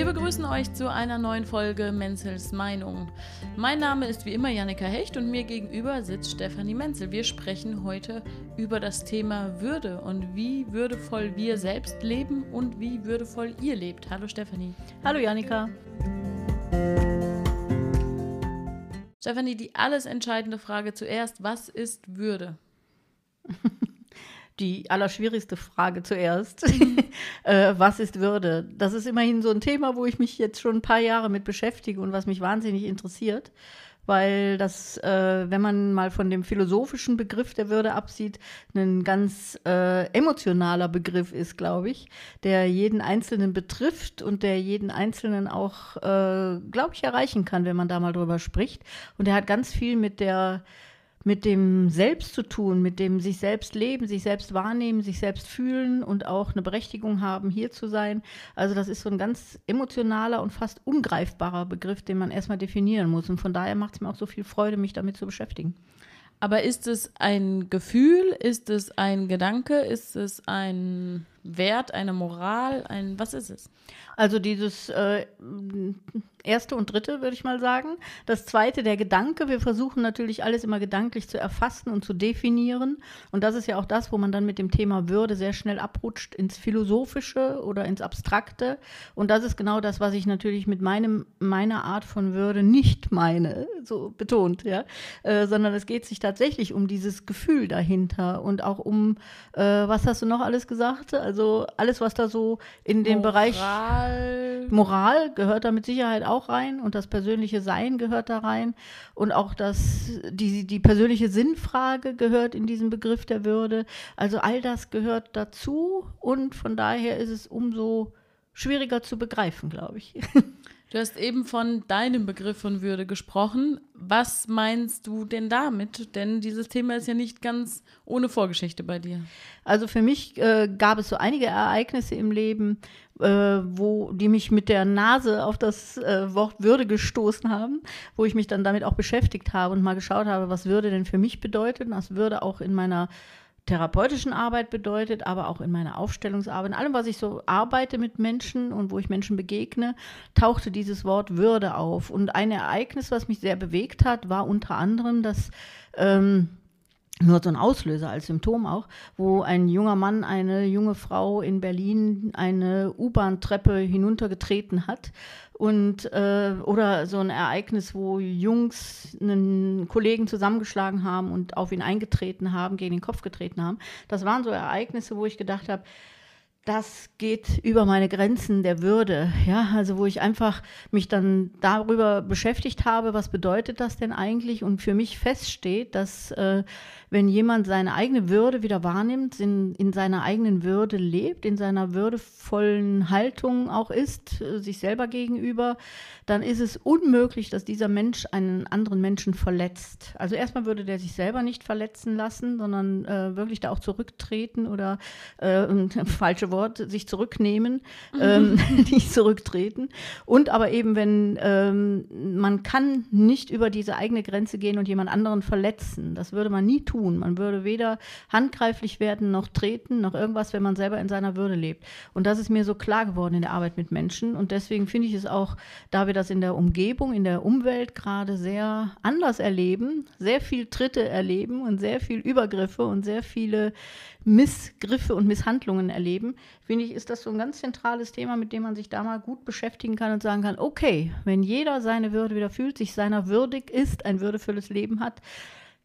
Wir begrüßen euch zu einer neuen Folge Menzels Meinung. Mein Name ist wie immer Jannika Hecht und mir gegenüber sitzt Stefanie Menzel. Wir sprechen heute über das Thema Würde und wie würdevoll wir selbst leben und wie würdevoll ihr lebt. Hallo Stefanie. Hallo Jannika. Stefanie, die alles entscheidende Frage zuerst. Was ist Würde? die allerschwierigste Frage zuerst. äh, was ist Würde? Das ist immerhin so ein Thema, wo ich mich jetzt schon ein paar Jahre mit beschäftige und was mich wahnsinnig interessiert. Weil das, äh, wenn man mal von dem philosophischen Begriff der Würde absieht, ein ganz äh, emotionaler Begriff ist, glaube ich, der jeden Einzelnen betrifft und der jeden Einzelnen auch, äh, glaube ich, erreichen kann, wenn man da mal drüber spricht. Und der hat ganz viel mit der mit dem Selbst zu tun, mit dem sich selbst leben, sich selbst wahrnehmen, sich selbst fühlen und auch eine Berechtigung haben, hier zu sein. Also das ist so ein ganz emotionaler und fast ungreifbarer Begriff, den man erstmal definieren muss. Und von daher macht es mir auch so viel Freude, mich damit zu beschäftigen. Aber ist es ein Gefühl? Ist es ein Gedanke? Ist es ein Wert, eine Moral? Ein, was ist es? Also dieses äh, erste und dritte, würde ich mal sagen. Das zweite, der Gedanke. Wir versuchen natürlich alles immer gedanklich zu erfassen und zu definieren. Und das ist ja auch das, wo man dann mit dem Thema Würde sehr schnell abrutscht ins Philosophische oder ins Abstrakte. Und das ist genau das, was ich natürlich mit meinem, meiner Art von Würde nicht meine, so betont, ja. Äh, sondern es geht sich tatsächlich um dieses Gefühl dahinter und auch um, äh, was hast du noch alles gesagt? Alles, was da so in dem Moral. Bereich Moral gehört da mit Sicherheit auch rein und das persönliche Sein gehört da rein und auch das, die, die persönliche Sinnfrage gehört in diesen Begriff der Würde. Also all das gehört dazu und von daher ist es umso schwieriger zu begreifen, glaube ich. Du hast eben von deinem Begriff von Würde gesprochen. Was meinst du denn damit? Denn dieses Thema ist ja nicht ganz ohne Vorgeschichte bei dir. Also für mich äh, gab es so einige Ereignisse im Leben, äh, wo die mich mit der Nase auf das äh, Wort Würde gestoßen haben, wo ich mich dann damit auch beschäftigt habe und mal geschaut habe, was Würde denn für mich bedeutet, was Würde auch in meiner therapeutischen Arbeit bedeutet, aber auch in meiner Aufstellungsarbeit, in allem, was ich so arbeite mit Menschen und wo ich Menschen begegne, tauchte dieses Wort Würde auf. Und ein Ereignis, was mich sehr bewegt hat, war unter anderem, dass ähm, nur so ein Auslöser als Symptom auch, wo ein junger Mann eine junge Frau in Berlin eine U-Bahn-Treppe hinuntergetreten hat und äh, oder so ein Ereignis, wo Jungs einen Kollegen zusammengeschlagen haben und auf ihn eingetreten haben, gegen den Kopf getreten haben. Das waren so Ereignisse, wo ich gedacht habe, das geht über meine Grenzen der Würde, ja, also wo ich einfach mich dann darüber beschäftigt habe, was bedeutet das denn eigentlich und für mich feststeht, dass äh, wenn jemand seine eigene Würde wieder wahrnimmt, in, in seiner eigenen Würde lebt, in seiner würdevollen Haltung auch ist, äh, sich selber gegenüber, dann ist es unmöglich, dass dieser Mensch einen anderen Menschen verletzt. Also erstmal würde der sich selber nicht verletzen lassen, sondern äh, wirklich da auch zurücktreten oder äh, falsche Wort, sich zurücknehmen, ähm, nicht zurücktreten. Und aber eben, wenn ähm, man kann nicht über diese eigene Grenze gehen und jemand anderen verletzen. Das würde man nie tun tun. Man würde weder handgreiflich werden noch treten noch irgendwas, wenn man selber in seiner Würde lebt. Und das ist mir so klar geworden in der Arbeit mit Menschen. Und deswegen finde ich es auch, da wir das in der Umgebung, in der Umwelt gerade sehr anders erleben, sehr viel Tritte erleben und sehr viel Übergriffe und sehr viele Missgriffe und Misshandlungen erleben, finde ich, ist das so ein ganz zentrales Thema, mit dem man sich da mal gut beschäftigen kann und sagen kann, okay, wenn jeder seine Würde wieder fühlt, sich seiner würdig ist, ein würdevolles Leben hat,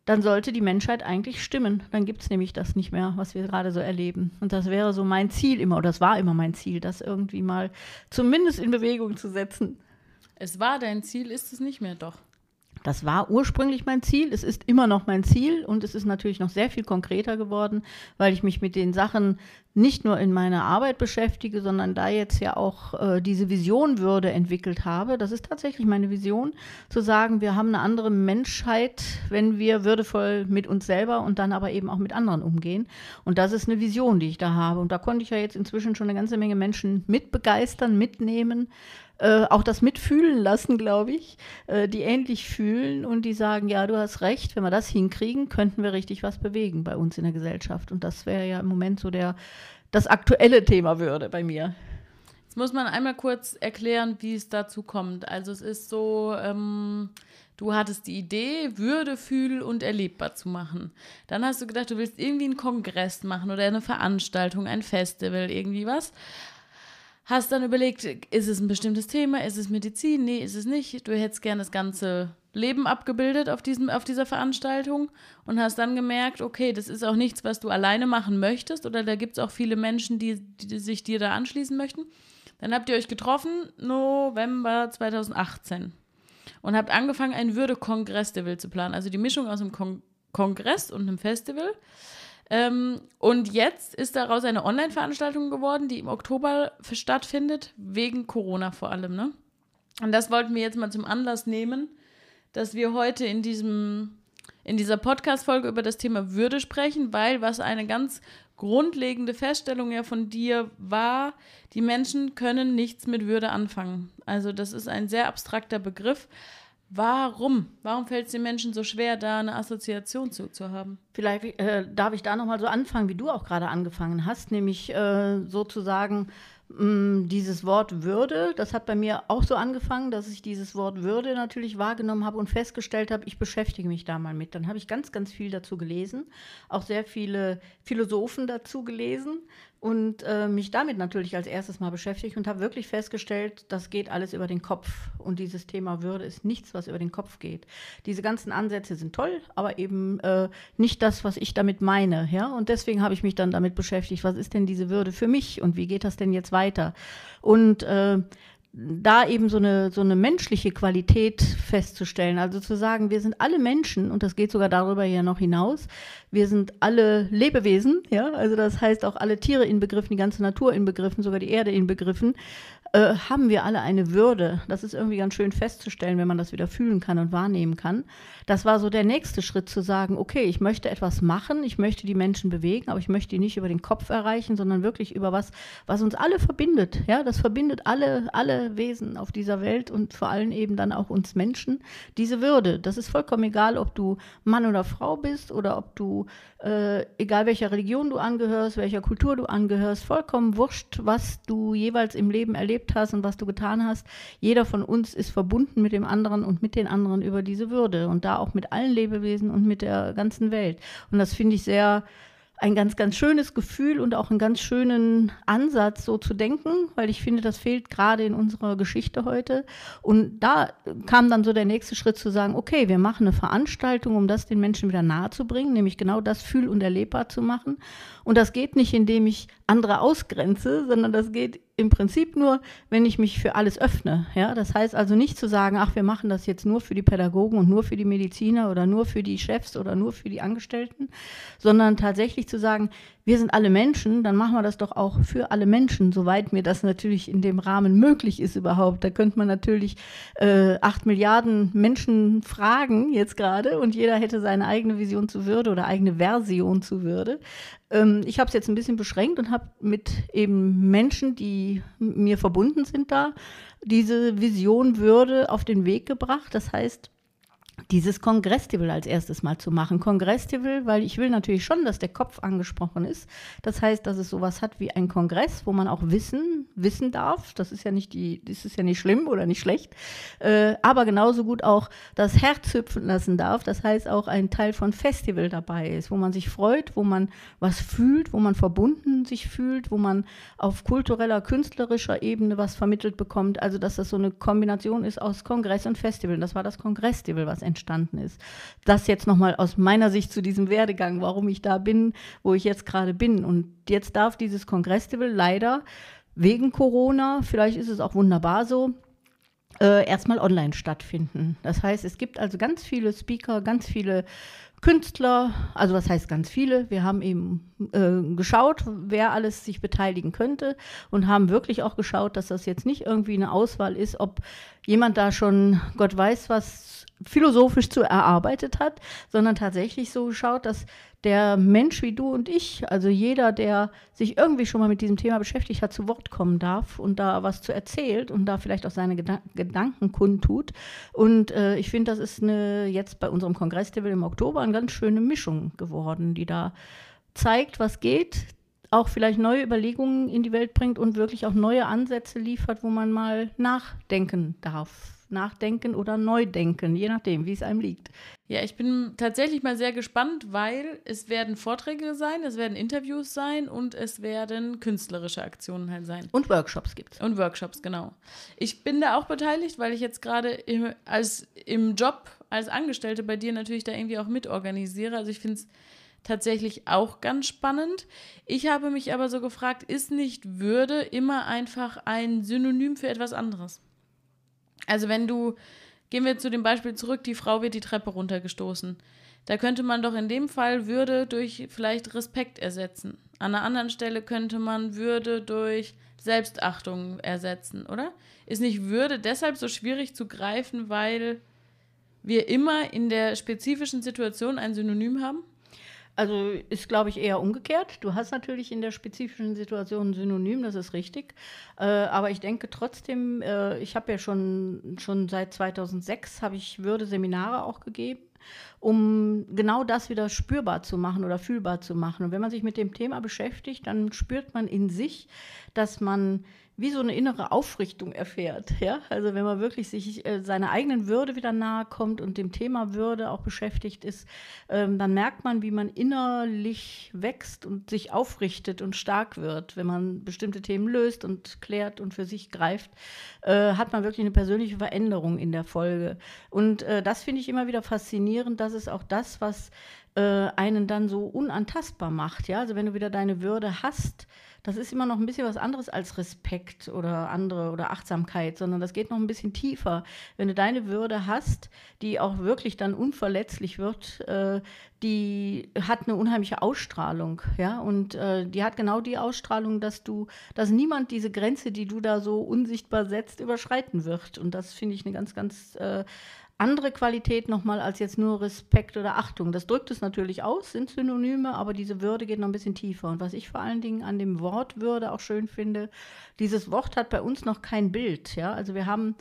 dann sollte die Menschheit eigentlich stimmen. Dann gibt es nämlich das nicht mehr, was wir gerade so erleben. Und das wäre so mein Ziel immer, oder das war immer mein Ziel, das irgendwie mal zumindest in Bewegung zu setzen. Es war dein Ziel, ist es nicht mehr doch. Das war ursprünglich mein Ziel, es ist immer noch mein Ziel und es ist natürlich noch sehr viel konkreter geworden, weil ich mich mit den Sachen nicht nur in meiner Arbeit beschäftige, sondern da jetzt ja auch äh, diese Vision Würde entwickelt habe. Das ist tatsächlich meine Vision, zu sagen, wir haben eine andere Menschheit, wenn wir würdevoll mit uns selber und dann aber eben auch mit anderen umgehen. Und das ist eine Vision, die ich da habe. Und da konnte ich ja jetzt inzwischen schon eine ganze Menge Menschen mitbegeistern, mitnehmen, äh, auch das mitfühlen lassen, glaube ich, äh, die ähnlich fühlen und die sagen, ja, du hast recht, wenn wir das hinkriegen, könnten wir richtig was bewegen bei uns in der Gesellschaft. Und das wäre ja im Moment so der, das aktuelle Thema würde bei mir. Jetzt muss man einmal kurz erklären, wie es dazu kommt. Also es ist so, ähm, du hattest die Idee, Würde, Fühl und erlebbar zu machen. Dann hast du gedacht, du willst irgendwie einen Kongress machen oder eine Veranstaltung, ein Festival, irgendwie was. Hast dann überlegt, ist es ein bestimmtes Thema, ist es Medizin? Nee, ist es nicht. Du hättest gerne das ganze Leben abgebildet auf, diesem, auf dieser Veranstaltung und hast dann gemerkt, okay, das ist auch nichts, was du alleine machen möchtest oder da gibt es auch viele Menschen, die, die sich dir da anschließen möchten. Dann habt ihr euch getroffen, November 2018 und habt angefangen, einen Würde-Kongress-Festival zu planen. Also die Mischung aus einem Kon Kongress und einem Festival. Ähm, und jetzt ist daraus eine Online-Veranstaltung geworden, die im Oktober stattfindet, wegen Corona vor allem. Ne? Und das wollten wir jetzt mal zum Anlass nehmen, dass wir heute in diesem in dieser Podcast-Folge über das Thema Würde sprechen, weil was eine ganz grundlegende Feststellung ja von dir war, die Menschen können nichts mit Würde anfangen. Also das ist ein sehr abstrakter Begriff. Warum? Warum fällt es den Menschen so schwer, da eine Assoziation zu, zu haben? Vielleicht äh, darf ich da nochmal so anfangen, wie du auch gerade angefangen hast, nämlich äh, sozusagen Mm, dieses Wort Würde, das hat bei mir auch so angefangen, dass ich dieses Wort Würde natürlich wahrgenommen habe und festgestellt habe, ich beschäftige mich da mal mit. Dann habe ich ganz, ganz viel dazu gelesen, auch sehr viele Philosophen dazu gelesen und äh, mich damit natürlich als erstes mal beschäftigt und habe wirklich festgestellt, das geht alles über den Kopf. Und dieses Thema Würde ist nichts, was über den Kopf geht. Diese ganzen Ansätze sind toll, aber eben äh, nicht das, was ich damit meine. Ja? Und deswegen habe ich mich dann damit beschäftigt, was ist denn diese Würde für mich und wie geht das denn jetzt weiter? Und äh, da eben so eine, so eine menschliche Qualität festzustellen. Also zu sagen, wir sind alle Menschen und das geht sogar darüber ja noch hinaus. Wir sind alle Lebewesen, ja, also das heißt auch alle Tiere inbegriffen, die ganze Natur inbegriffen, sogar die Erde inbegriffen äh, haben wir alle eine Würde. Das ist irgendwie ganz schön festzustellen, wenn man das wieder fühlen kann und wahrnehmen kann. Das war so der nächste Schritt zu sagen, okay, ich möchte etwas machen, ich möchte die Menschen bewegen, aber ich möchte die nicht über den Kopf erreichen, sondern wirklich über was, was uns alle verbindet. Ja, das verbindet alle, alle Wesen auf dieser Welt und vor allem eben dann auch uns Menschen. Diese Würde. Das ist vollkommen egal, ob du Mann oder Frau bist oder ob du, äh, egal welcher Religion du angehörst, welcher Kultur du angehörst, vollkommen wurscht, was du jeweils im Leben erlebt erlebt hast und was du getan hast. Jeder von uns ist verbunden mit dem anderen und mit den anderen über diese Würde und da auch mit allen Lebewesen und mit der ganzen Welt. Und das finde ich sehr ein ganz, ganz schönes Gefühl und auch einen ganz schönen Ansatz, so zu denken, weil ich finde, das fehlt gerade in unserer Geschichte heute. Und da kam dann so der nächste Schritt zu sagen, okay, wir machen eine Veranstaltung, um das den Menschen wieder nahe zu bringen, nämlich genau das fühl- und erlebbar zu machen. Und das geht nicht, indem ich andere ausgrenze, sondern das geht im Prinzip nur, wenn ich mich für alles öffne. Ja? Das heißt also nicht zu sagen, ach, wir machen das jetzt nur für die Pädagogen und nur für die Mediziner oder nur für die Chefs oder nur für die Angestellten, sondern tatsächlich zu sagen, wir sind alle Menschen, dann machen wir das doch auch für alle Menschen, soweit mir das natürlich in dem Rahmen möglich ist überhaupt. Da könnte man natürlich äh, acht Milliarden Menschen fragen jetzt gerade und jeder hätte seine eigene Vision zu Würde oder eigene Version zu Würde. Ähm, ich habe es jetzt ein bisschen beschränkt und habe mit eben Menschen, die mir verbunden sind da, diese Vision Würde auf den Weg gebracht. Das heißt, dieses Kongressival als erstes mal zu machen. Kongressival, weil ich will natürlich schon, dass der Kopf angesprochen ist. Das heißt, dass es sowas hat wie ein Kongress, wo man auch Wissen wissen darf. Das ist ja nicht die, das ist ja nicht schlimm oder nicht schlecht. Äh, aber genauso gut auch das Herz hüpfen lassen darf. Das heißt auch ein Teil von Festival dabei ist, wo man sich freut, wo man was fühlt, wo man verbunden sich fühlt, wo man auf kultureller, künstlerischer Ebene was vermittelt bekommt. Also dass das so eine Kombination ist aus Kongress und Festival. Das war das Kongressival, was entstanden ist. Das jetzt nochmal aus meiner Sicht zu diesem Werdegang, warum ich da bin, wo ich jetzt gerade bin. Und jetzt darf dieses Kongressival leider wegen Corona, vielleicht ist es auch wunderbar so, äh, erstmal online stattfinden. Das heißt, es gibt also ganz viele Speaker, ganz viele Künstler, also was heißt ganz viele. Wir haben eben äh, geschaut, wer alles sich beteiligen könnte und haben wirklich auch geschaut, dass das jetzt nicht irgendwie eine Auswahl ist, ob jemand da schon Gott weiß was philosophisch zu erarbeitet hat, sondern tatsächlich so geschaut, dass der Mensch wie du und ich, also jeder, der sich irgendwie schon mal mit diesem Thema beschäftigt hat, zu Wort kommen darf und da was zu erzählt und da vielleicht auch seine Gedan Gedanken kundtut. Und äh, ich finde, das ist eine, jetzt bei unserem Kongress, der will im Oktober, eine ganz schöne Mischung geworden, die da zeigt, was geht, auch vielleicht neue Überlegungen in die Welt bringt und wirklich auch neue Ansätze liefert, wo man mal nachdenken darf. Nachdenken oder neu denken, je nachdem, wie es einem liegt. Ja, ich bin tatsächlich mal sehr gespannt, weil es werden Vorträge sein, es werden Interviews sein und es werden künstlerische Aktionen halt sein. Und Workshops gibt es. Und Workshops, genau. Ich bin da auch beteiligt, weil ich jetzt gerade im, als, im Job als Angestellte bei dir natürlich da irgendwie auch mitorganisiere. Also ich finde es tatsächlich auch ganz spannend. Ich habe mich aber so gefragt, ist nicht Würde immer einfach ein Synonym für etwas anderes? Also wenn du, gehen wir zu dem Beispiel zurück, die Frau wird die Treppe runtergestoßen. Da könnte man doch in dem Fall Würde durch vielleicht Respekt ersetzen. An einer anderen Stelle könnte man Würde durch Selbstachtung ersetzen, oder? Ist nicht Würde deshalb so schwierig zu greifen, weil wir immer in der spezifischen Situation ein Synonym haben? Also ist, glaube ich, eher umgekehrt. Du hast natürlich in der spezifischen Situation ein Synonym, das ist richtig. Äh, aber ich denke trotzdem, äh, ich habe ja schon, schon seit 2006 habe ich Würde-Seminare auch gegeben um genau das wieder spürbar zu machen oder fühlbar zu machen. Und wenn man sich mit dem Thema beschäftigt, dann spürt man in sich, dass man wie so eine innere Aufrichtung erfährt. Ja? Also wenn man wirklich sich äh, seiner eigenen Würde wieder nahe kommt und dem Thema Würde auch beschäftigt ist, ähm, dann merkt man, wie man innerlich wächst und sich aufrichtet und stark wird. Wenn man bestimmte Themen löst und klärt und für sich greift, äh, hat man wirklich eine persönliche Veränderung in der Folge. Und äh, das finde ich immer wieder faszinierend. Das ist auch das, was äh, einen dann so unantastbar macht. Ja? Also wenn du wieder deine Würde hast, das ist immer noch ein bisschen was anderes als Respekt oder andere oder Achtsamkeit, sondern das geht noch ein bisschen tiefer. Wenn du deine Würde hast, die auch wirklich dann unverletzlich wird, äh, die hat eine unheimliche Ausstrahlung, ja, und äh, die hat genau die Ausstrahlung, dass du, dass niemand diese Grenze, die du da so unsichtbar setzt, überschreiten wird. Und das finde ich eine ganz, ganz äh, andere Qualität nochmal als jetzt nur Respekt oder Achtung. Das drückt es natürlich aus, sind Synonyme, aber diese Würde geht noch ein bisschen tiefer. Und was ich vor allen Dingen an dem Wort Würde auch schön finde, dieses Wort hat bei uns noch kein Bild. Ja? Also wir haben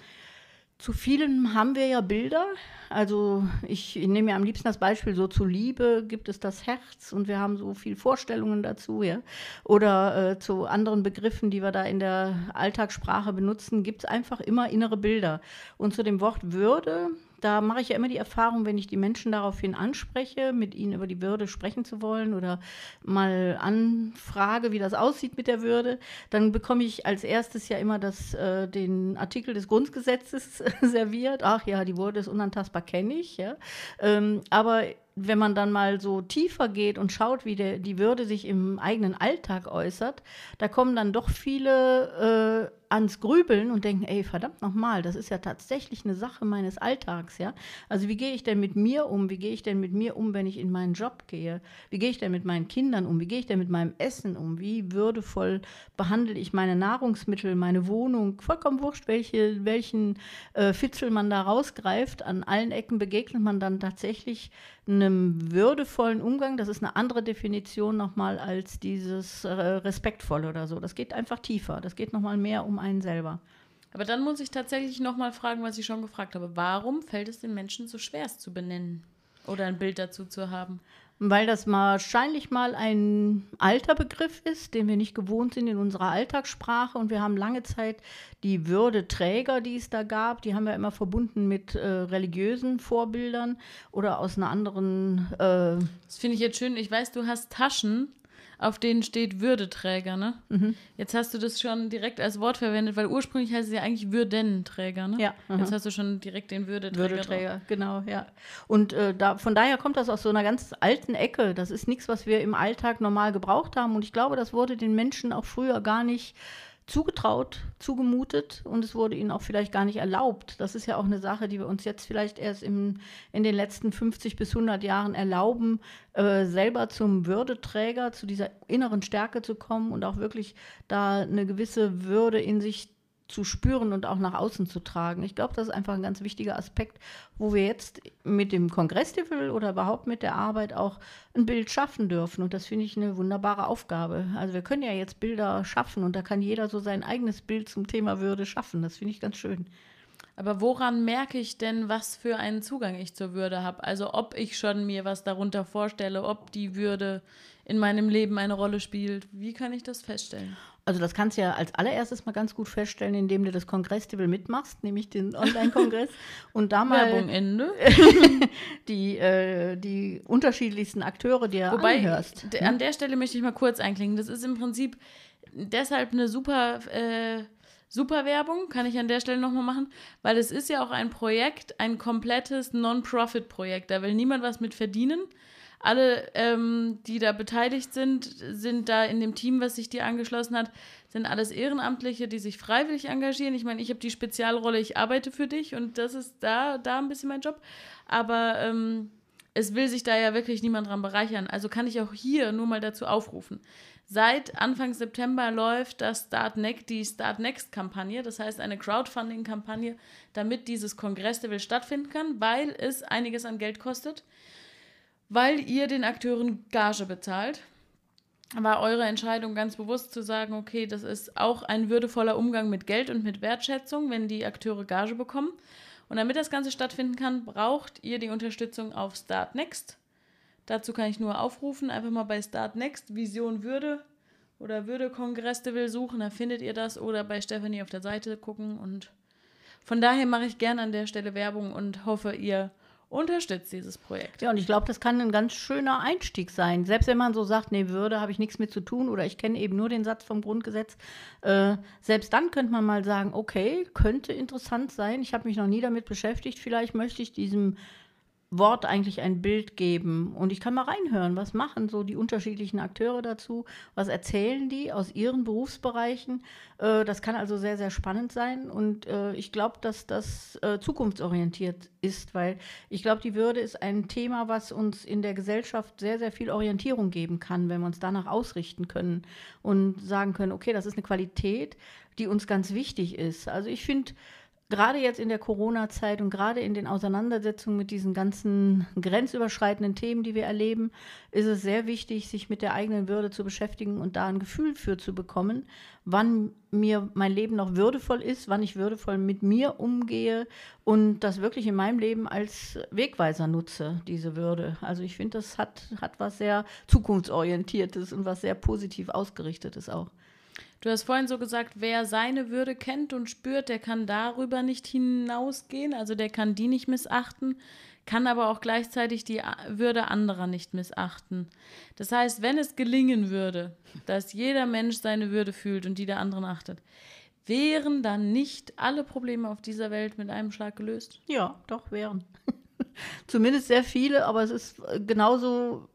zu vielen haben wir ja Bilder. Also ich, nehme ja am liebsten das Beispiel, so zu Liebe gibt es das Herz und wir haben so viele Vorstellungen dazu, ja. Oder äh, zu anderen Begriffen, die wir da in der Alltagssprache benutzen, gibt es einfach immer innere Bilder. Und zu dem Wort Würde, da mache ich ja immer die Erfahrung, wenn ich die Menschen daraufhin anspreche, mit ihnen über die Würde sprechen zu wollen oder mal anfrage, wie das aussieht mit der Würde, dann bekomme ich als erstes ja immer das, äh, den Artikel des Grundgesetzes serviert. Ach ja, die Würde ist unantastbar, kenne ich. Ja. Ähm, aber wenn man dann mal so tiefer geht und schaut, wie der, die Würde sich im eigenen Alltag äußert, da kommen dann doch viele äh, ans Grübeln und denken, ey, verdammt nochmal, das ist ja tatsächlich eine Sache meines Alltags, ja. Also wie gehe ich denn mit mir um? Wie gehe ich denn mit mir um, wenn ich in meinen Job gehe? Wie gehe ich denn mit meinen Kindern um? Wie gehe ich denn mit meinem Essen um? Wie würdevoll behandle ich meine Nahrungsmittel, meine Wohnung? Vollkommen wurscht, welche, welchen äh, Fitzel man da rausgreift. An allen Ecken begegnet man dann tatsächlich einem würdevollen Umgang. Das ist eine andere Definition nochmal als dieses äh, respektvolle oder so. Das geht einfach tiefer. Das geht nochmal mehr um einen selber. Aber dann muss ich tatsächlich nochmal fragen, was ich schon gefragt habe. Warum fällt es den Menschen so schwer, es zu benennen oder ein Bild dazu zu haben? Weil das wahrscheinlich mal ein alter Begriff ist, den wir nicht gewohnt sind in unserer Alltagssprache. Und wir haben lange Zeit die Würdeträger, die es da gab, die haben wir immer verbunden mit äh, religiösen Vorbildern oder aus einer anderen. Äh das finde ich jetzt schön. Ich weiß, du hast Taschen auf denen steht Würdeträger, ne? Mhm. Jetzt hast du das schon direkt als Wort verwendet, weil ursprünglich heißt es ja eigentlich Würdenträger, ne? Ja. Mhm. Jetzt hast du schon direkt den Würdeträger. Würdeträger, drauf. genau, ja. Und äh, da, von daher kommt das aus so einer ganz alten Ecke. Das ist nichts, was wir im Alltag normal gebraucht haben. Und ich glaube, das wurde den Menschen auch früher gar nicht zugetraut, zugemutet und es wurde ihnen auch vielleicht gar nicht erlaubt. Das ist ja auch eine Sache, die wir uns jetzt vielleicht erst im, in den letzten 50 bis 100 Jahren erlauben, äh, selber zum Würdeträger, zu dieser inneren Stärke zu kommen und auch wirklich da eine gewisse Würde in sich zu spüren und auch nach außen zu tragen. Ich glaube, das ist einfach ein ganz wichtiger Aspekt, wo wir jetzt mit dem Kongressstiefel oder überhaupt mit der Arbeit auch ein Bild schaffen dürfen. Und das finde ich eine wunderbare Aufgabe. Also wir können ja jetzt Bilder schaffen und da kann jeder so sein eigenes Bild zum Thema Würde schaffen. Das finde ich ganz schön. Aber woran merke ich denn, was für einen Zugang ich zur Würde habe? Also ob ich schon mir was darunter vorstelle, ob die Würde in meinem Leben eine Rolle spielt. Wie kann ich das feststellen? Also das kannst du ja als allererstes mal ganz gut feststellen, indem du das Kongress-Table mitmachst, nämlich den Online-Kongress und da mal Werbung Ende. die, äh, die unterschiedlichsten Akteure dir Wobei, anhörst. d- an der Stelle möchte ich mal kurz einklingen. Das ist im Prinzip deshalb eine super, äh, super Werbung, kann ich an der Stelle nochmal machen, weil es ist ja auch ein Projekt, ein komplettes Non-Profit-Projekt. Da will niemand was mit verdienen. Alle, ähm, die da beteiligt sind, sind da in dem Team, was sich dir angeschlossen hat, sind alles Ehrenamtliche, die sich freiwillig engagieren. Ich meine, ich habe die Spezialrolle, ich arbeite für dich und das ist da, da ein bisschen mein Job. Aber ähm, es will sich da ja wirklich niemand dran bereichern. Also kann ich auch hier nur mal dazu aufrufen. Seit Anfang September läuft das Start Next, die Start Next Kampagne, das heißt eine Crowdfunding-Kampagne, damit dieses Kongress-Level stattfinden kann, weil es einiges an Geld kostet, weil ihr den Akteuren Gage bezahlt. War eure Entscheidung ganz bewusst zu sagen, okay, das ist auch ein würdevoller Umgang mit Geld und mit Wertschätzung, wenn die Akteure Gage bekommen. Und damit das Ganze stattfinden kann, braucht ihr die Unterstützung auf Start Next. Dazu kann ich nur aufrufen, einfach mal bei Start Next Vision Würde oder Würde Kongress will suchen, da findet ihr das oder bei Stephanie auf der Seite gucken und von daher mache ich gerne an der Stelle Werbung und hoffe, ihr unterstützt dieses Projekt. Ja, und ich glaube, das kann ein ganz schöner Einstieg sein. Selbst wenn man so sagt, nee, Würde habe ich nichts mit zu tun oder ich kenne eben nur den Satz vom Grundgesetz. Äh, selbst dann könnte man mal sagen, okay, könnte interessant sein. Ich habe mich noch nie damit beschäftigt. Vielleicht möchte ich diesem Wort eigentlich ein Bild geben. Und ich kann mal reinhören, was machen so die unterschiedlichen Akteure dazu, was erzählen die aus ihren Berufsbereichen. Äh, das kann also sehr, sehr spannend sein. Und äh, ich glaube, dass das äh, zukunftsorientiert ist, weil ich glaube, die Würde ist ein Thema, was uns in der Gesellschaft sehr, sehr viel Orientierung geben kann, wenn wir uns danach ausrichten können und sagen können, okay, das ist eine Qualität, die uns ganz wichtig ist. Also ich finde, gerade jetzt in der Corona-Zeit und gerade in den Auseinandersetzungen mit diesen ganzen grenzüberschreitenden Themen, die wir erleben, ist es sehr wichtig, sich mit der eigenen Würde zu beschäftigen und da ein Gefühl für zu bekommen, wann mir mein Leben noch würdevoll ist, wann ich würdevoll mit mir umgehe und das wirklich in meinem Leben als Wegweiser nutze, diese Würde. Also ich finde, das hat, hat was sehr zukunftsorientiertes und was sehr positiv ausgerichtetes auch. Du hast vorhin so gesagt, wer seine Würde kennt und spürt, der kann darüber nicht hinausgehen, also der kann die nicht missachten, kann aber auch gleichzeitig die Würde anderer nicht missachten. Das heißt, wenn es gelingen würde, dass jeder Mensch seine Würde fühlt und die der anderen achtet, wären dann nicht alle Probleme auf dieser Welt mit einem Schlag gelöst? Ja, doch, wären. Zumindest sehr viele, aber es ist genauso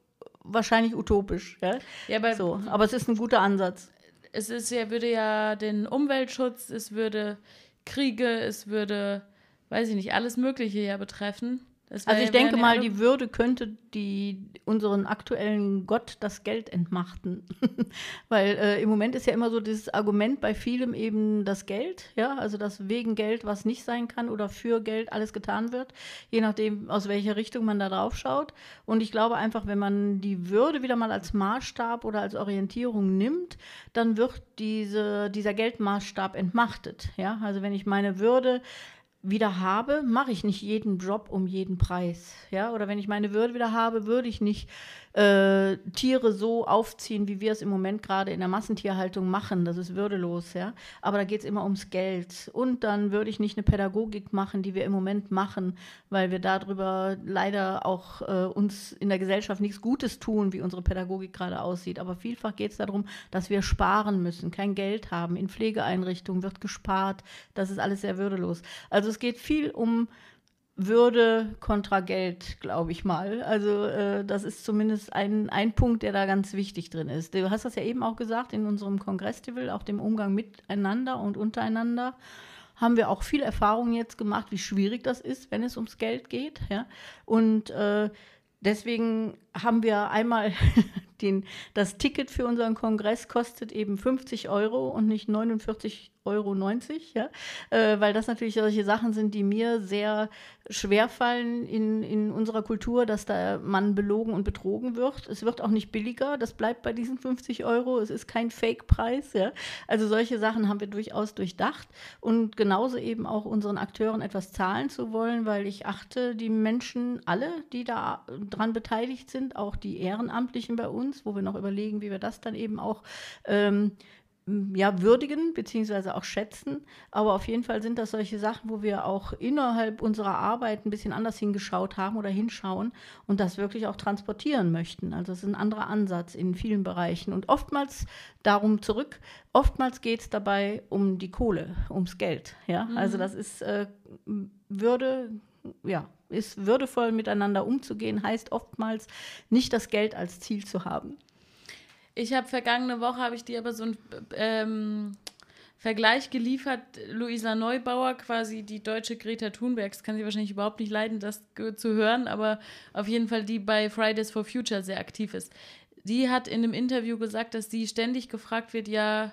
wahrscheinlich utopisch. Ja? Ja, aber so, aber es ist ein guter Ansatz. Es ist ja, würde ja den Umweltschutz, es würde Kriege, es würde, weiß ich nicht, alles Mögliche ja betreffen. Also ich denke mal, die Würde könnte die unseren aktuellen Gott das Geld entmachten. Weil äh, im Moment ist ja immer so dieses Argument bei vielem eben das Geld, ja, also dass wegen Geld was nicht sein kann oder für Geld alles getan wird, je nachdem, aus welcher Richtung man da drauf schaut. Und ich glaube einfach, wenn man die Würde wieder mal als Maßstab oder als Orientierung nimmt, dann wird diese, dieser Geldmaßstab entmachtet. Ja, also wenn ich meine Würde wieder habe, mache ich nicht jeden Job um jeden Preis. Ja? Oder wenn ich meine Würde wieder habe, würde ich nicht äh, Tiere so aufziehen, wie wir es im Moment gerade in der Massentierhaltung machen. Das ist würdelos. Ja? Aber da geht es immer ums Geld. Und dann würde ich nicht eine Pädagogik machen, die wir im Moment machen, weil wir darüber leider auch äh, uns in der Gesellschaft nichts Gutes tun, wie unsere Pädagogik gerade aussieht. Aber vielfach geht es darum, dass wir sparen müssen, kein Geld haben. In Pflegeeinrichtungen wird gespart. Das ist alles sehr würdelos. Also es geht viel um würde kontra Geld, glaube ich mal. Also äh, das ist zumindest ein, ein Punkt, der da ganz wichtig drin ist. Du hast das ja eben auch gesagt in unserem Kongress-Tivel, auch dem Umgang miteinander und untereinander haben wir auch viel Erfahrung jetzt gemacht, wie schwierig das ist, wenn es ums Geld geht. Ja? Und äh, deswegen haben wir einmal den, das Ticket für unseren Kongress kostet eben 50 Euro und nicht 49,90 Euro, ja? äh, weil das natürlich solche Sachen sind, die mir sehr schwer fallen in, in unserer Kultur, dass da man belogen und betrogen wird. Es wird auch nicht billiger, das bleibt bei diesen 50 Euro, es ist kein Fake-Preis. Ja? Also solche Sachen haben wir durchaus durchdacht und genauso eben auch unseren Akteuren etwas zahlen zu wollen, weil ich achte, die Menschen, alle, die da dran beteiligt sind, auch die Ehrenamtlichen bei uns, wo wir noch überlegen, wie wir das dann eben auch ähm, ja, würdigen beziehungsweise auch schätzen. Aber auf jeden Fall sind das solche Sachen, wo wir auch innerhalb unserer Arbeit ein bisschen anders hingeschaut haben oder hinschauen und das wirklich auch transportieren möchten. Also es ist ein anderer Ansatz in vielen Bereichen. Und oftmals darum zurück, oftmals geht es dabei um die Kohle, ums Geld. Ja? Mhm. Also das ist äh, Würde, ja, ist würdevoll miteinander umzugehen, heißt oftmals nicht das Geld als Ziel zu haben. Ich habe vergangene Woche, habe ich dir aber so einen ähm, Vergleich geliefert. Luisa Neubauer, quasi die deutsche Greta Thunberg, das kann sie wahrscheinlich überhaupt nicht leiden, das zu hören, aber auf jeden Fall die bei Fridays for Future sehr aktiv ist. Die hat in einem Interview gesagt, dass sie ständig gefragt wird, ja,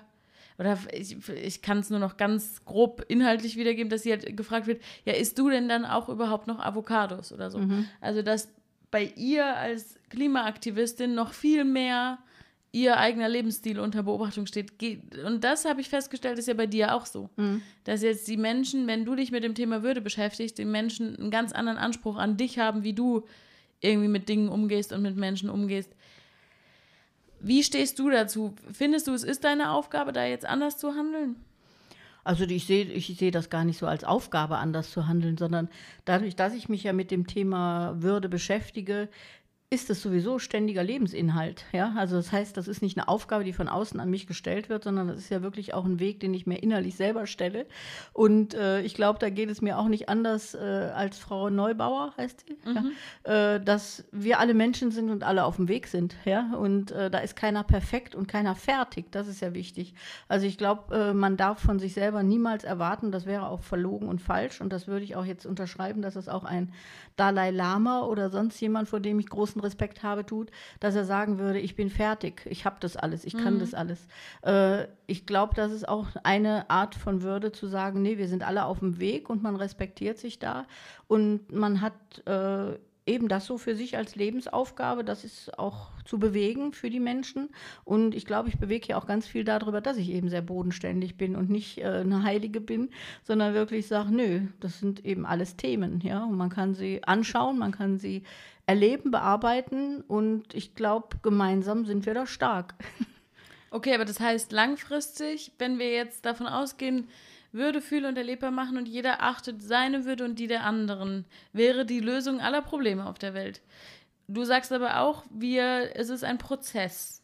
oder ich, ich kann es nur noch ganz grob inhaltlich wiedergeben, dass sie halt gefragt wird, ja, isst du denn dann auch überhaupt noch Avocados oder so? Mhm. Also, dass bei ihr als Klimaaktivistin noch viel mehr ihr eigener Lebensstil unter Beobachtung steht. Und das habe ich festgestellt, ist ja bei dir auch so. Mhm. Dass jetzt die Menschen, wenn du dich mit dem Thema Würde beschäftigst, die Menschen einen ganz anderen Anspruch an dich haben, wie du irgendwie mit Dingen umgehst und mit Menschen umgehst. Wie stehst du dazu? Findest du, es ist deine Aufgabe, da jetzt anders zu handeln? Also ich sehe ich seh das gar nicht so als Aufgabe, anders zu handeln, sondern dadurch, dass ich mich ja mit dem Thema Würde beschäftige, ist es sowieso ständiger Lebensinhalt. Ja? Also das heißt, das ist nicht eine Aufgabe, die von außen an mich gestellt wird, sondern das ist ja wirklich auch ein Weg, den ich mir innerlich selber stelle. Und äh, ich glaube, da geht es mir auch nicht anders äh, als Frau Neubauer, heißt sie, mhm. ja? äh, dass wir alle Menschen sind und alle auf dem Weg sind. Ja? Und äh, da ist keiner perfekt und keiner fertig. Das ist ja wichtig. Also ich glaube, äh, man darf von sich selber niemals erwarten, das wäre auch verlogen und falsch. Und das würde ich auch jetzt unterschreiben, dass es auch ein Dalai Lama oder sonst jemand, vor dem ich großen größten Respekt habe, tut, dass er sagen würde, ich bin fertig, ich habe das alles, ich kann mhm. das alles. Äh, ich glaube, das ist auch eine Art von Würde zu sagen, nee, wir sind alle auf dem Weg und man respektiert sich da und man hat äh, eben das so für sich als Lebensaufgabe, das ist auch zu bewegen für die Menschen. Und ich glaube, ich bewege ja auch ganz viel darüber, dass ich eben sehr bodenständig bin und nicht äh, eine Heilige bin, sondern wirklich sage, nö, das sind eben alles Themen, ja. Und man kann sie anschauen, man kann sie erleben, bearbeiten und ich glaube, gemeinsam sind wir da stark. Okay, aber das heißt langfristig, wenn wir jetzt davon ausgehen, würde, fühle und erlebbar machen und jeder achtet seine Würde und die der anderen, wäre die Lösung aller Probleme auf der Welt. Du sagst aber auch, wir, es ist ein Prozess.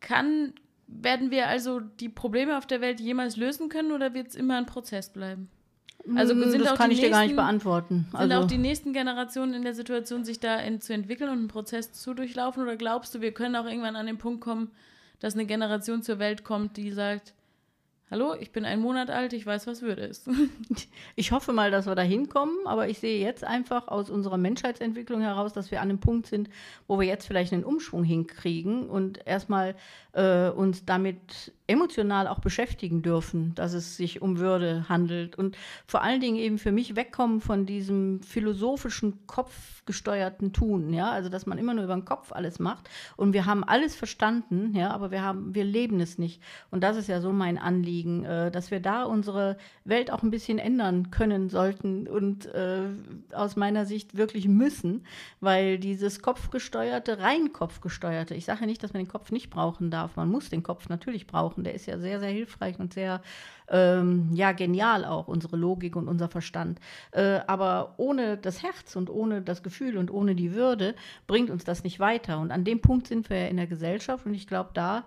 Kann, werden wir also die Probleme auf der Welt jemals lösen können oder wird es immer ein Prozess bleiben? Also mm, sind das auch kann ich nächsten, dir gar nicht beantworten. Sind also, auch die nächsten Generationen in der Situation, sich da in, zu entwickeln und einen Prozess zu durchlaufen? Oder glaubst du, wir können auch irgendwann an den Punkt kommen, dass eine Generation zur Welt kommt, die sagt, Hallo, ich bin ein Monat alt, ich weiß, was Würde ist. ich hoffe mal, dass wir da hinkommen, aber ich sehe jetzt einfach aus unserer Menschheitsentwicklung heraus, dass wir an einem Punkt sind, wo wir jetzt vielleicht einen Umschwung hinkriegen und erstmal äh, uns damit emotional auch beschäftigen dürfen, dass es sich um Würde handelt und vor allen Dingen eben für mich wegkommen von diesem philosophischen kopfgesteuerten Tun, ja, also dass man immer nur über den Kopf alles macht und wir haben alles verstanden, ja, aber wir haben wir leben es nicht und das ist ja so mein Anliegen, äh, dass wir da unsere Welt auch ein bisschen ändern können sollten und äh, aus meiner Sicht wirklich müssen, weil dieses kopfgesteuerte, rein kopfgesteuerte, ich sage ja nicht, dass man den Kopf nicht brauchen darf, man muss den Kopf natürlich brauchen brauchen. Der ist ja sehr, sehr hilfreich und sehr ähm, ja, genial auch, unsere Logik und unser Verstand. Äh, aber ohne das Herz und ohne das Gefühl und ohne die Würde bringt uns das nicht weiter. Und an dem Punkt sind wir ja in der Gesellschaft und ich glaube, da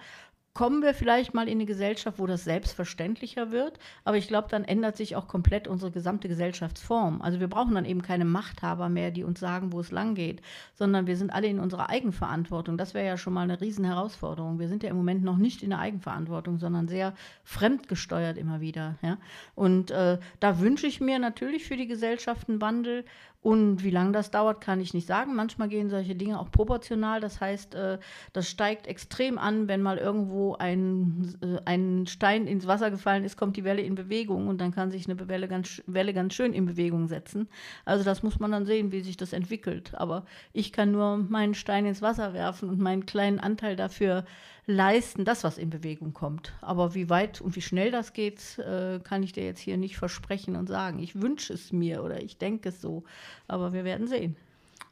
kommen wir vielleicht mal in eine Gesellschaft, wo das selbstverständlicher wird. Aber ich glaube, dann ändert sich auch komplett unsere gesamte Gesellschaftsform. Also wir brauchen dann eben keine Machthaber mehr, die uns sagen, wo es lang geht, sondern wir sind alle in unserer Eigenverantwortung. Das wäre ja schon mal eine Riesenherausforderung. Wir sind ja im Moment noch nicht in der Eigenverantwortung, sondern sehr fremdgesteuert immer wieder. Ja? Und äh, da wünsche ich mir natürlich für die Gesellschaft einen Wandel. Und wie lange das dauert, kann ich nicht sagen. Manchmal gehen solche Dinge auch proportional. Das heißt, äh, das steigt extrem an, wenn mal irgendwo ein, äh, ein Stein ins Wasser gefallen ist, kommt die Welle in Bewegung und dann kann sich eine Welle ganz, Welle ganz schön in Bewegung setzen. Also das muss man dann sehen, wie sich das entwickelt. Aber ich kann nur meinen Stein ins Wasser werfen und meinen kleinen Anteil dafür leisten, das, was in Bewegung kommt. Aber wie weit und wie schnell das geht, äh, kann ich dir jetzt hier nicht versprechen und sagen. Ich wünsche es mir oder ich denke es so. Aber wir werden sehen.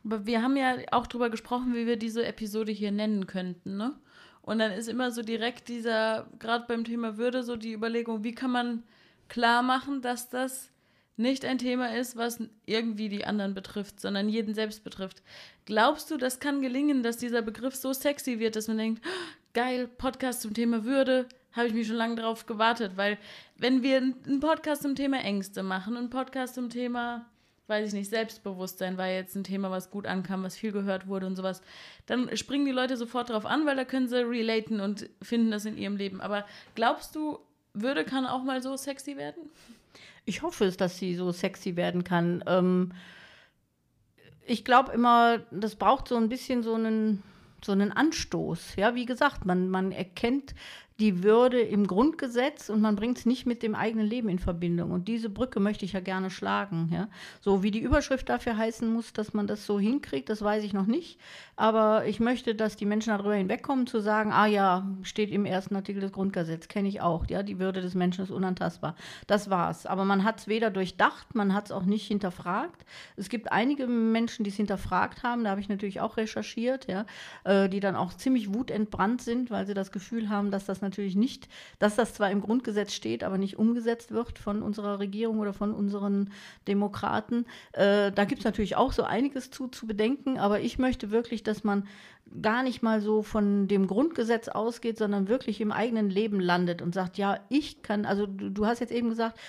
Aber wir haben ja auch drüber gesprochen, wie wir diese Episode hier nennen könnten, ne? Und dann ist immer so direkt dieser, gerade beim Thema Würde, so die Überlegung, wie kann man klar machen, dass das nicht ein Thema ist, was irgendwie die anderen betrifft, sondern jeden selbst betrifft. Glaubst du, das kann gelingen, dass dieser Begriff so sexy wird, dass man denkt, geil, Podcast zum Thema Würde, habe ich mich schon lange darauf gewartet, weil wenn wir einen Podcast zum Thema Ängste machen, einen Podcast zum Thema weiß ich nicht, Selbstbewusstsein war jetzt ein Thema, was gut ankam, was viel gehört wurde und sowas, dann springen die Leute sofort drauf an, weil da können sie relaten und finden das in ihrem Leben. Aber glaubst du, Würde kann auch mal so sexy werden? Ich hoffe es, dass sie so sexy werden kann. Ähm, ich glaube immer, das braucht so ein bisschen so einen, so einen Anstoß. Ja, wie gesagt, man, man erkennt die Würde im Grundgesetz und man bringt es nicht mit dem eigenen Leben in Verbindung. Und diese Brücke möchte ich ja gerne schlagen. Ja? So wie die Überschrift dafür heißen muss, dass man das so hinkriegt, das weiß ich noch nicht. Aber ich möchte, dass die Menschen darüber hinwegkommen, zu sagen, ah ja, steht im ersten Artikel des Grundgesetzes, kenne ich auch. Ja, die Würde des Menschen ist unantastbar. Das war's. Aber man hat es weder durchdacht, man hat es auch nicht hinterfragt. Es gibt einige Menschen, die es hinterfragt haben, da habe ich natürlich auch recherchiert, ja, äh, die dann auch ziemlich wutentbrannt sind, weil sie das Gefühl haben, dass das natürlich nicht, dass das zwar im Grundgesetz steht, aber nicht umgesetzt wird von unserer Regierung oder von unseren Demokraten. Äh, da gibt es natürlich auch so einiges zu, zu bedenken, aber ich möchte wirklich, dass man gar nicht mal so von dem Grundgesetz ausgeht, sondern wirklich im eigenen Leben landet und sagt, ja, ich kann, also du, du hast jetzt eben gesagt,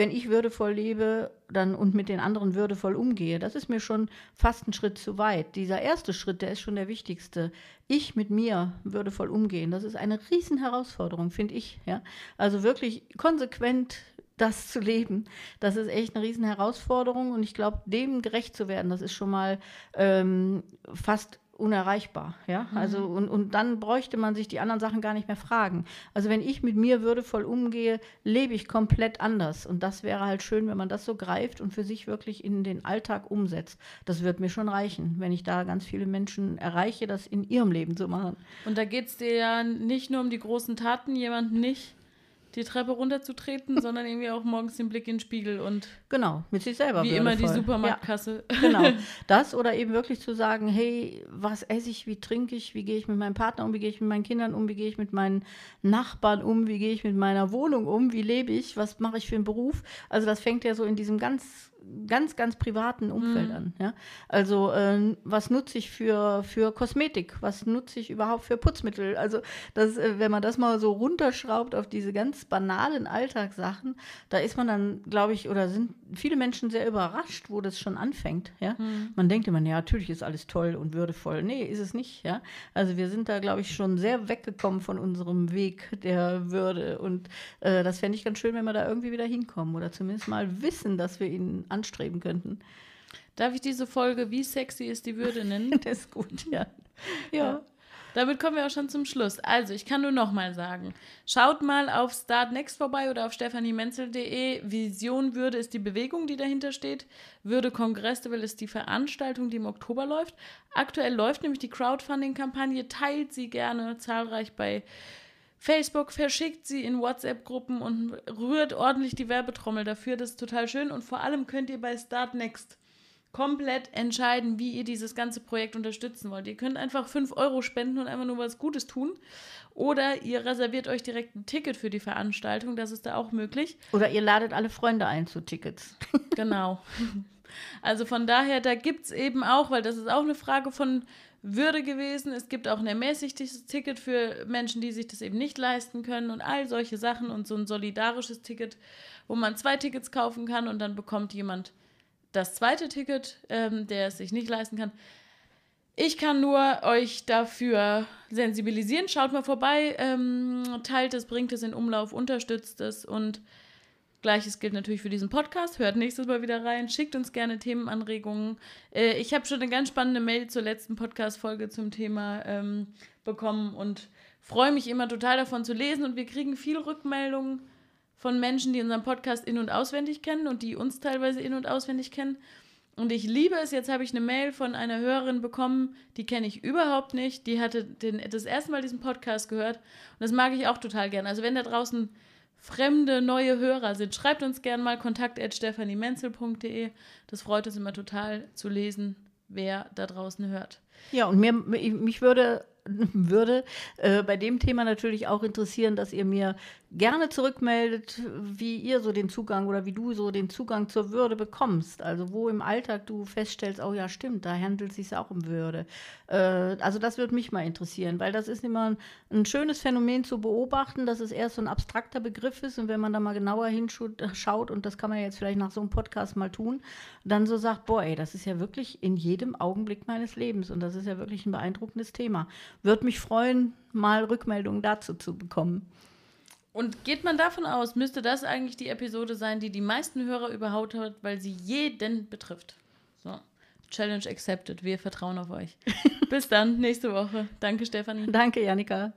wenn ich würdevoll lebe dann und mit den anderen würdevoll umgehe, das ist mir schon fast ein Schritt zu weit. Dieser erste Schritt, der ist schon der wichtigste. Ich mit mir würdevoll umgehen, das ist eine riesen Herausforderung, finde ich. Ja? Also wirklich konsequent das zu leben, das ist echt eine riesen Herausforderung und ich glaube, dem gerecht zu werden, das ist schon mal ähm, fast unerreichbar. Ja? Mhm. Also, und, und dann bräuchte man sich die anderen Sachen gar nicht mehr fragen. Also wenn ich mit mir würdevoll umgehe, lebe ich komplett anders. Und das wäre halt schön, wenn man das so greift und für sich wirklich in den Alltag umsetzt. Das wird mir schon reichen, wenn ich da ganz viele Menschen erreiche, das in ihrem Leben zu machen. Und da geht es dir ja nicht nur um die großen Taten, jemanden nicht die Treppe runterzutreten, sondern irgendwie auch morgens den Blick in den Spiegel und genau mit sich selber wie immer die Supermarktkasse. Ja, genau, das oder eben wirklich zu sagen, hey, was esse ich, wie trinke ich, wie gehe ich mit meinem Partner um, wie gehe ich mit meinen Kindern um, wie gehe ich mit meinen Nachbarn um, wie gehe ich mit meiner Wohnung um, wie lebe ich, was mache ich für einen Beruf? Also das fängt ja so in diesem ganz ganz, ganz privaten Umfeld mhm. an. Ja? Also äh, was nutze ich für, für Kosmetik? Was nutze ich überhaupt für Putzmittel? Also das, äh, wenn man das mal so runterschraubt auf diese ganz banalen Alltagssachen, da ist man dann, glaube ich, oder sind viele Menschen sehr überrascht, wo das schon anfängt. Ja? Mhm. Man denkt immer, ja, natürlich ist alles toll und würdevoll. Nee, ist es nicht. Ja? Also wir sind da, glaube ich, schon sehr weggekommen von unserem Weg der Würde. Und äh, das fände ich ganz schön, wenn wir da irgendwie wieder hinkommen oder zumindest mal wissen, dass wir ihn anstreben könnten. Darf ich diese Folge Wie sexy ist die Würde nennen? das ist gut, ja. ja. ja. Damit kommen wir auch schon zum Schluss. Also, ich kann nur noch mal sagen, schaut mal auf Start Next vorbei oder auf stephaniemenzel.de. Vision Würde ist die Bewegung, die dahinter steht. Würde Kongresslevel ist die Veranstaltung, die im Oktober läuft. Aktuell läuft nämlich die Crowdfunding-Kampagne. Teilt sie gerne zahlreich bei Facebook verschickt sie in WhatsApp-Gruppen und rührt ordentlich die Werbetrommel dafür. Das ist total schön. Und vor allem könnt ihr bei Start Next komplett entscheiden, wie ihr dieses ganze Projekt unterstützen wollt. Ihr könnt einfach 5 Euro spenden und einfach nur was Gutes tun. Oder ihr reserviert euch direkt ein Ticket für die Veranstaltung. Das ist da auch möglich. Oder ihr ladet alle Freunde ein zu Tickets. genau. Also von daher, da gibt es eben auch, weil das ist auch eine Frage von würde gewesen. Es gibt auch ein ermäßigtes Ticket für Menschen, die sich das eben nicht leisten können und all solche Sachen und so ein solidarisches Ticket, wo man zwei Tickets kaufen kann und dann bekommt jemand das zweite Ticket, ähm, der es sich nicht leisten kann. Ich kann nur euch dafür sensibilisieren. Schaut mal vorbei, ähm, teilt es, bringt es in Umlauf, unterstützt es und Gleiches gilt natürlich für diesen Podcast. Hört nächstes Mal wieder rein. Schickt uns gerne Themenanregungen. Äh, ich habe schon eine ganz spannende Mail zur letzten Podcast-Folge zum Thema ähm, bekommen und freue mich immer total davon zu lesen. Und wir kriegen viel Rückmeldungen von Menschen, die unseren Podcast in- und auswendig kennen und die uns teilweise in- und auswendig kennen. Und ich liebe es. Jetzt habe ich eine Mail von einer Hörerin bekommen, die kenne ich überhaupt nicht. Die hatte den, das erste Mal diesen Podcast gehört. Und das mag ich auch total gerne. Also wenn da draußen fremde, neue Hörer sind, schreibt uns gerne mal kontakt.stephanimenzel.de. Das freut uns immer total zu lesen, wer da draußen hört. Ja, und mir, mich würde würde äh, bei dem Thema natürlich auch interessieren, dass ihr mir gerne zurückmeldet, wie ihr so den Zugang oder wie du so den Zugang zur Würde bekommst. Also wo im Alltag du feststellst, oh ja, stimmt, da handelt es sich auch um Würde. Äh, also das würde mich mal interessieren, weil das ist immer ein, ein, schönes Phänomen zu beobachten, dass es erst so ein abstrakter Begriff ist und wenn man da mal genauer hinschaut, und das kann man jetzt vielleicht nach so einem Podcast mal tun, dann so sagt, boah, ey, das ist ja wirklich in jedem Augenblick meines Lebens und das ist ja wirklich ein beeindruckendes Thema. Würde mich freuen, mal Rückmeldungen dazu zu bekommen. Und geht man davon aus, müsste das eigentlich die Episode sein, die die meisten Hörer überhaupt hat, weil sie jeden betrifft. So. Challenge accepted. Wir vertrauen auf euch. Bis dann, nächste Woche. Danke, Stefanie. Danke, Janika.